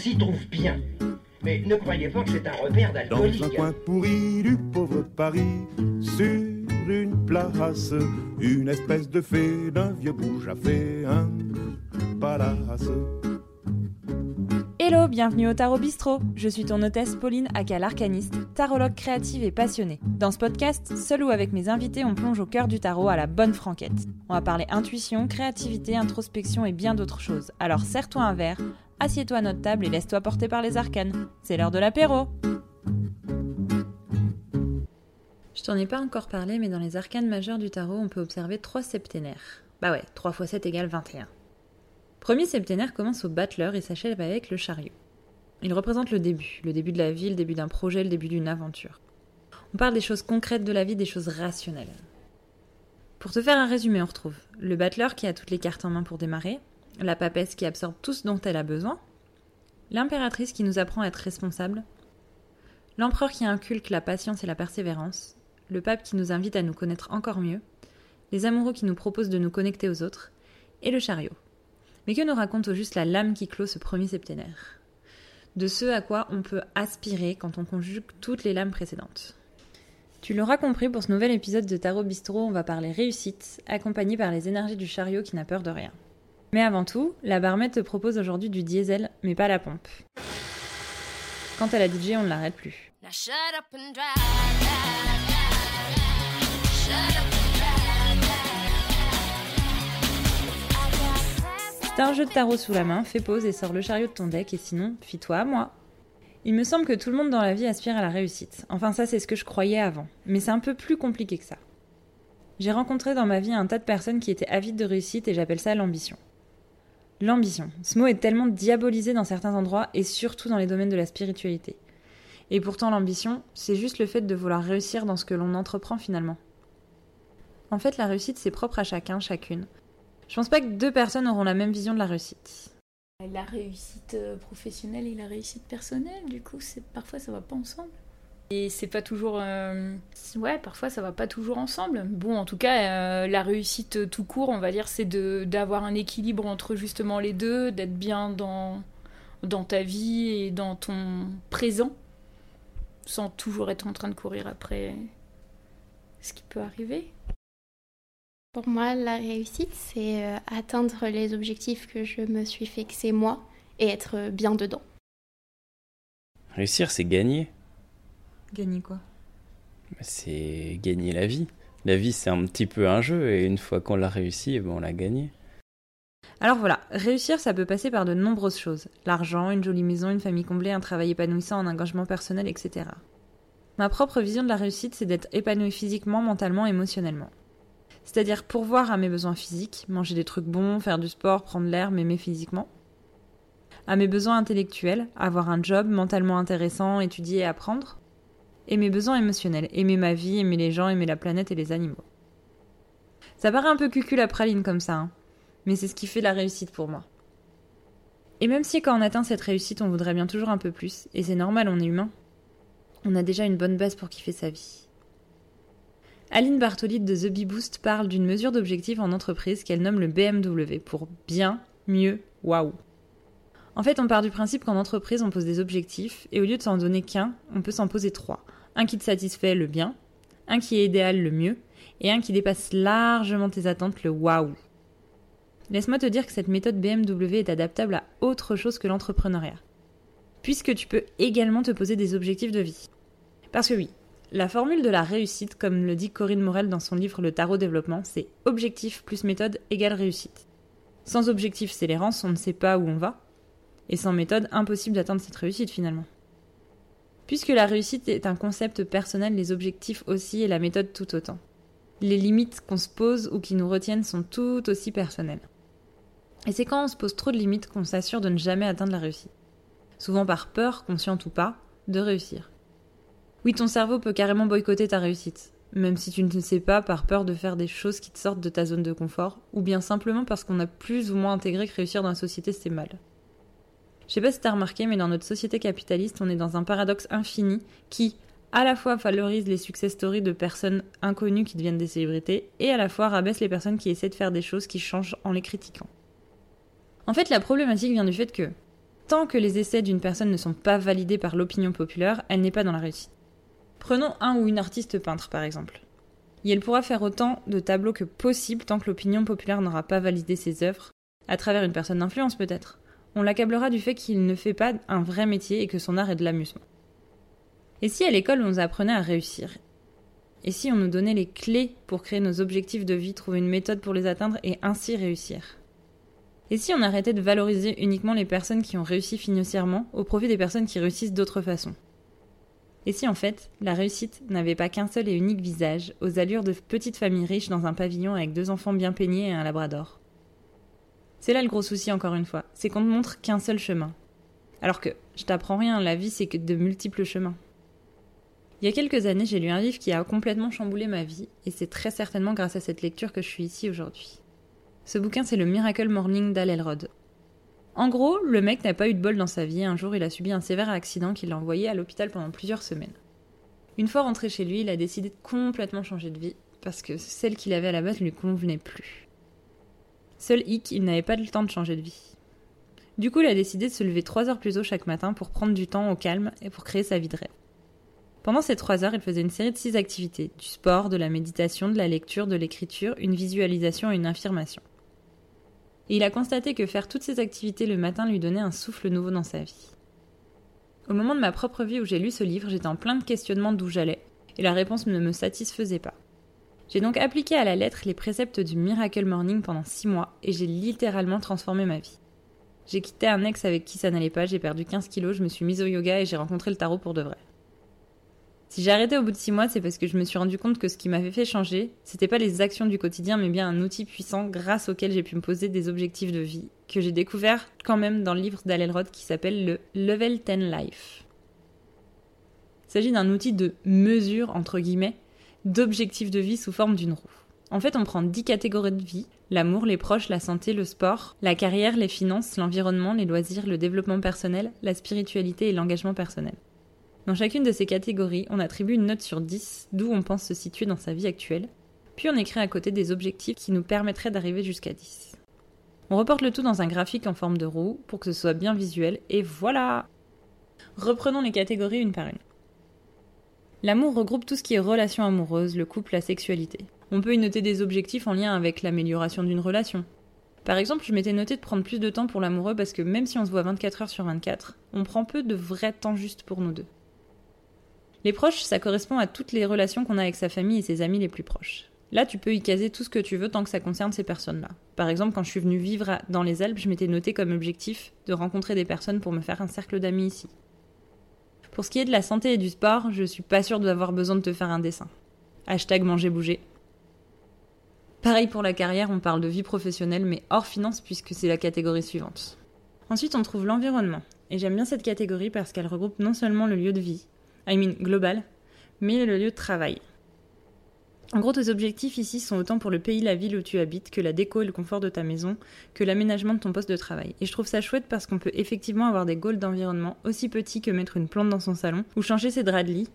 s'y trouve bien. Mais ne croyez pas que c'est un repère Dans d'alcoolique. un coin pourri du pauvre Paris, sur une place, une espèce de fée d'un vieux bouge a fait un palace. Hello, bienvenue au Tarot Bistrot. Je suis ton hôtesse Pauline aka l'arcaniste, tarologue créative et passionnée. Dans ce podcast, seul ou avec mes invités, on plonge au cœur du tarot à la bonne franquette. On va parler intuition, créativité, introspection et bien d'autres choses. Alors serre-toi un verre, assieds-toi à notre table et laisse-toi porter par les arcanes. C'est l'heure de l'apéro. Je t'en ai pas encore parlé, mais dans les arcanes majeures du tarot, on peut observer trois septénaires. Bah ouais, 3 x 7 égale 21. Premier septénaire commence au battleur et s'achève avec le chariot. Il représente le début, le début de la vie, le début d'un projet, le début d'une aventure. On parle des choses concrètes de la vie, des choses rationnelles. Pour te faire un résumé, on retrouve le battleur qui a toutes les cartes en main pour démarrer, la papesse qui absorbe tout ce dont elle a besoin, l'impératrice qui nous apprend à être responsable, l'empereur qui inculque la patience et la persévérance, le pape qui nous invite à nous connaître encore mieux, les amoureux qui nous proposent de nous connecter aux autres, et le chariot. Mais que nous raconte au juste la lame qui clôt ce premier septénaire? De ce à quoi on peut aspirer quand on conjugue toutes les lames précédentes. Tu l'auras compris, pour ce nouvel épisode de Tarot Bistro, on va parler réussite, accompagné par les énergies du chariot qui n'a peur de rien. Mais avant tout, la barmette te propose aujourd'hui du diesel, mais pas la pompe. Quant à la DJ, on ne l'arrête plus. Now shut up and drive. drive, drive, drive. Shut up C'est un jeu de tarot sous la main, fais pause et sors le chariot de ton deck, et sinon, fie-toi à moi. Il me semble que tout le monde dans la vie aspire à la réussite. Enfin, ça, c'est ce que je croyais avant. Mais c'est un peu plus compliqué que ça. J'ai rencontré dans ma vie un tas de personnes qui étaient avides de réussite et j'appelle ça l'ambition. L'ambition. Ce mot est tellement diabolisé dans certains endroits et surtout dans les domaines de la spiritualité. Et pourtant, l'ambition, c'est juste le fait de vouloir réussir dans ce que l'on entreprend finalement. En fait, la réussite, c'est propre à chacun, chacune. Je pense pas que deux personnes auront la même vision de la réussite. La réussite euh, professionnelle et la réussite personnelle, du coup, parfois ça va pas ensemble. Et c'est pas toujours. euh, Ouais, parfois ça va pas toujours ensemble. Bon, en tout cas, euh, la réussite tout court, on va dire, c'est d'avoir un équilibre entre justement les deux, d'être bien dans ta vie et dans ton présent, sans toujours être en train de courir après ce qui peut arriver. Pour moi, la réussite, c'est euh, atteindre les objectifs que je me suis fixés moi et être bien dedans. Réussir, c'est gagner. Gagner quoi? C'est gagner la vie. La vie, c'est un petit peu un jeu, et une fois qu'on l'a réussi, eh ben, on l'a gagné. Alors voilà, réussir, ça peut passer par de nombreuses choses. L'argent, une jolie maison, une famille comblée, un travail épanouissant, un engagement personnel, etc. Ma propre vision de la réussite, c'est d'être épanoui physiquement, mentalement, émotionnellement. C'est-à-dire pourvoir à mes besoins physiques, manger des trucs bons, faire du sport, prendre l'air, m'aimer physiquement. À mes besoins intellectuels, avoir un job mentalement intéressant, étudier et apprendre. Et mes besoins émotionnels, aimer ma vie, aimer les gens, aimer la planète et les animaux. Ça paraît un peu cucul à praline comme ça, hein mais c'est ce qui fait la réussite pour moi. Et même si quand on atteint cette réussite, on voudrait bien toujours un peu plus, et c'est normal, on est humain, on a déjà une bonne base pour kiffer sa vie. Aline Bartoli de The Bee Boost parle d'une mesure d'objectif en entreprise qu'elle nomme le BMW pour bien, mieux, waouh. En fait, on part du principe qu'en entreprise, on pose des objectifs, et au lieu de s'en donner qu'un, on peut s'en poser trois. Un qui te satisfait, le bien, un qui est idéal, le mieux, et un qui dépasse largement tes attentes, le waouh. Laisse-moi te dire que cette méthode BMW est adaptable à autre chose que l'entrepreneuriat. Puisque tu peux également te poser des objectifs de vie. Parce que oui, la formule de la réussite, comme le dit Corinne Morel dans son livre Le Tarot Développement, c'est objectif plus méthode égale réussite. Sans objectif, c'est l'errance, on ne sait pas où on va. Et sans méthode, impossible d'atteindre cette réussite finalement. Puisque la réussite est un concept personnel, les objectifs aussi et la méthode tout autant. Les limites qu'on se pose ou qui nous retiennent sont tout aussi personnelles. Et c'est quand on se pose trop de limites qu'on s'assure de ne jamais atteindre la réussite. Souvent par peur, consciente ou pas, de réussir. Oui, ton cerveau peut carrément boycotter ta réussite, même si tu ne sais pas par peur de faire des choses qui te sortent de ta zone de confort, ou bien simplement parce qu'on a plus ou moins intégré que réussir dans la société c'est mal. Je sais pas si t'as remarqué, mais dans notre société capitaliste, on est dans un paradoxe infini qui, à la fois valorise les success stories de personnes inconnues qui deviennent des célébrités, et à la fois rabaisse les personnes qui essaient de faire des choses qui changent en les critiquant. En fait, la problématique vient du fait que tant que les essais d'une personne ne sont pas validés par l'opinion populaire, elle n'est pas dans la réussite. Prenons un ou une artiste peintre par exemple. Et elle pourra faire autant de tableaux que possible tant que l'opinion populaire n'aura pas validé ses œuvres, à travers une personne d'influence peut-être. On l'accablera du fait qu'il ne fait pas un vrai métier et que son art est de l'amusement. Et si à l'école on nous apprenait à réussir? Et si on nous donnait les clés pour créer nos objectifs de vie, trouver une méthode pour les atteindre et ainsi réussir? Et si on arrêtait de valoriser uniquement les personnes qui ont réussi financièrement au profit des personnes qui réussissent d'autres façons? Et si en fait, la réussite n'avait pas qu'un seul et unique visage, aux allures de petites familles riches dans un pavillon avec deux enfants bien peignés et un labrador C'est là le gros souci encore une fois, c'est qu'on ne montre qu'un seul chemin. Alors que, je t'apprends rien, la vie c'est que de multiples chemins. Il y a quelques années, j'ai lu un livre qui a complètement chamboulé ma vie, et c'est très certainement grâce à cette lecture que je suis ici aujourd'hui. Ce bouquin, c'est le Miracle Morning d'Al. En gros, le mec n'a pas eu de bol dans sa vie, un jour il a subi un sévère accident qui l'a envoyé à l'hôpital pendant plusieurs semaines. Une fois rentré chez lui, il a décidé de complètement changer de vie, parce que celle qu'il avait à la base ne lui convenait plus. Seul hic, il n'avait pas le temps de changer de vie. Du coup, il a décidé de se lever trois heures plus tôt chaque matin pour prendre du temps au calme et pour créer sa vie de rêve. Pendant ces trois heures, il faisait une série de six activités du sport, de la méditation, de la lecture, de l'écriture, une visualisation et une affirmation. Et il a constaté que faire toutes ces activités le matin lui donnait un souffle nouveau dans sa vie. Au moment de ma propre vie où j'ai lu ce livre, j'étais en plein de questionnements d'où j'allais, et la réponse ne me satisfaisait pas. J'ai donc appliqué à la lettre les préceptes du Miracle Morning pendant six mois, et j'ai littéralement transformé ma vie. J'ai quitté un ex avec qui ça n'allait pas, j'ai perdu 15 kilos, je me suis mise au yoga et j'ai rencontré le tarot pour de vrai. Si j'ai arrêté au bout de six mois, c'est parce que je me suis rendu compte que ce qui m'avait fait changer, c'était pas les actions du quotidien, mais bien un outil puissant grâce auquel j'ai pu me poser des objectifs de vie, que j'ai découvert quand même dans le livre d'Alelrod qui s'appelle le Level 10 Life. Il s'agit d'un outil de mesure, entre guillemets, d'objectifs de vie sous forme d'une roue. En fait, on prend 10 catégories de vie l'amour, les proches, la santé, le sport, la carrière, les finances, l'environnement, les loisirs, le développement personnel, la spiritualité et l'engagement personnel. Dans chacune de ces catégories, on attribue une note sur 10 d'où on pense se situer dans sa vie actuelle, puis on écrit à côté des objectifs qui nous permettraient d'arriver jusqu'à 10. On reporte le tout dans un graphique en forme de roue pour que ce soit bien visuel, et voilà Reprenons les catégories une par une. L'amour regroupe tout ce qui est relation amoureuse, le couple, la sexualité. On peut y noter des objectifs en lien avec l'amélioration d'une relation. Par exemple, je m'étais noté de prendre plus de temps pour l'amoureux parce que même si on se voit 24 heures sur 24, on prend peu de vrai temps juste pour nous deux. Les proches, ça correspond à toutes les relations qu'on a avec sa famille et ses amis les plus proches. Là, tu peux y caser tout ce que tu veux tant que ça concerne ces personnes-là. Par exemple, quand je suis venue vivre dans les Alpes, je m'étais noté comme objectif de rencontrer des personnes pour me faire un cercle d'amis ici. Pour ce qui est de la santé et du sport, je suis pas sûre d'avoir besoin de te faire un dessin. Hashtag manger bouger. Pareil pour la carrière, on parle de vie professionnelle mais hors finance puisque c'est la catégorie suivante. Ensuite, on trouve l'environnement. Et j'aime bien cette catégorie parce qu'elle regroupe non seulement le lieu de vie, I mean global, mais le lieu de travail. En gros, tes objectifs ici sont autant pour le pays, la ville où tu habites, que la déco et le confort de ta maison, que l'aménagement de ton poste de travail. Et je trouve ça chouette parce qu'on peut effectivement avoir des goals d'environnement aussi petits que mettre une plante dans son salon, ou changer ses draps de lit,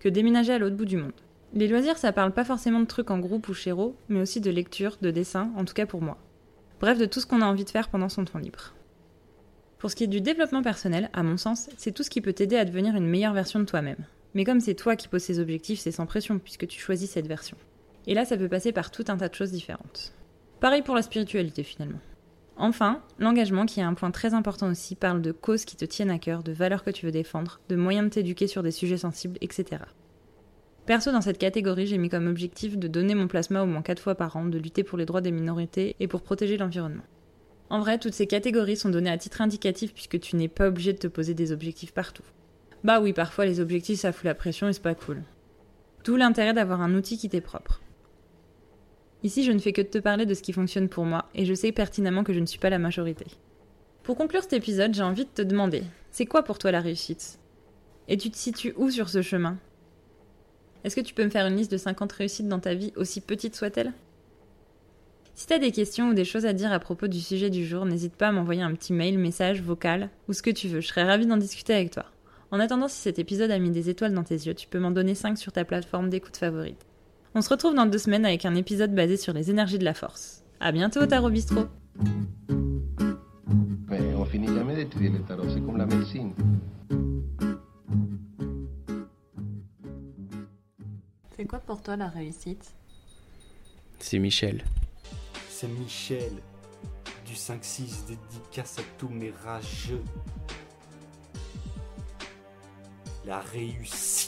que déménager à l'autre bout du monde. Les loisirs, ça parle pas forcément de trucs en groupe ou chéro, mais aussi de lecture, de dessin, en tout cas pour moi. Bref, de tout ce qu'on a envie de faire pendant son temps libre. Pour ce qui est du développement personnel, à mon sens, c'est tout ce qui peut t'aider à devenir une meilleure version de toi-même. Mais comme c'est toi qui poses ces objectifs, c'est sans pression puisque tu choisis cette version. Et là, ça peut passer par tout un tas de choses différentes. Pareil pour la spiritualité finalement. Enfin, l'engagement, qui est un point très important aussi, parle de causes qui te tiennent à cœur, de valeurs que tu veux défendre, de moyens de t'éduquer sur des sujets sensibles, etc. Perso, dans cette catégorie, j'ai mis comme objectif de donner mon plasma au moins 4 fois par an, de lutter pour les droits des minorités et pour protéger l'environnement. En vrai, toutes ces catégories sont données à titre indicatif puisque tu n'es pas obligé de te poser des objectifs partout. Bah oui, parfois les objectifs ça fout la pression et c'est pas cool. D'où l'intérêt d'avoir un outil qui t'est propre. Ici, je ne fais que te parler de ce qui fonctionne pour moi et je sais pertinemment que je ne suis pas la majorité. Pour conclure cet épisode, j'ai envie de te demander, c'est quoi pour toi la réussite? Et tu te situes où sur ce chemin? Est-ce que tu peux me faire une liste de 50 réussites dans ta vie, aussi petite soit-elle si t'as des questions ou des choses à dire à propos du sujet du jour, n'hésite pas à m'envoyer un petit mail, message, vocal ou ce que tu veux. Je serais ravie d'en discuter avec toi. En attendant, si cet épisode a mis des étoiles dans tes yeux, tu peux m'en donner 5 sur ta plateforme d'écoute favorite. On se retrouve dans deux semaines avec un épisode basé sur les énergies de la force. À bientôt, Tarot Bistro Mais on finit jamais d'étudier le tarot, c'est comme la médecine. C'est quoi pour toi la réussite? C'est Michel. Michel du 5-6, dédicace à tous mes rageux. La réussite.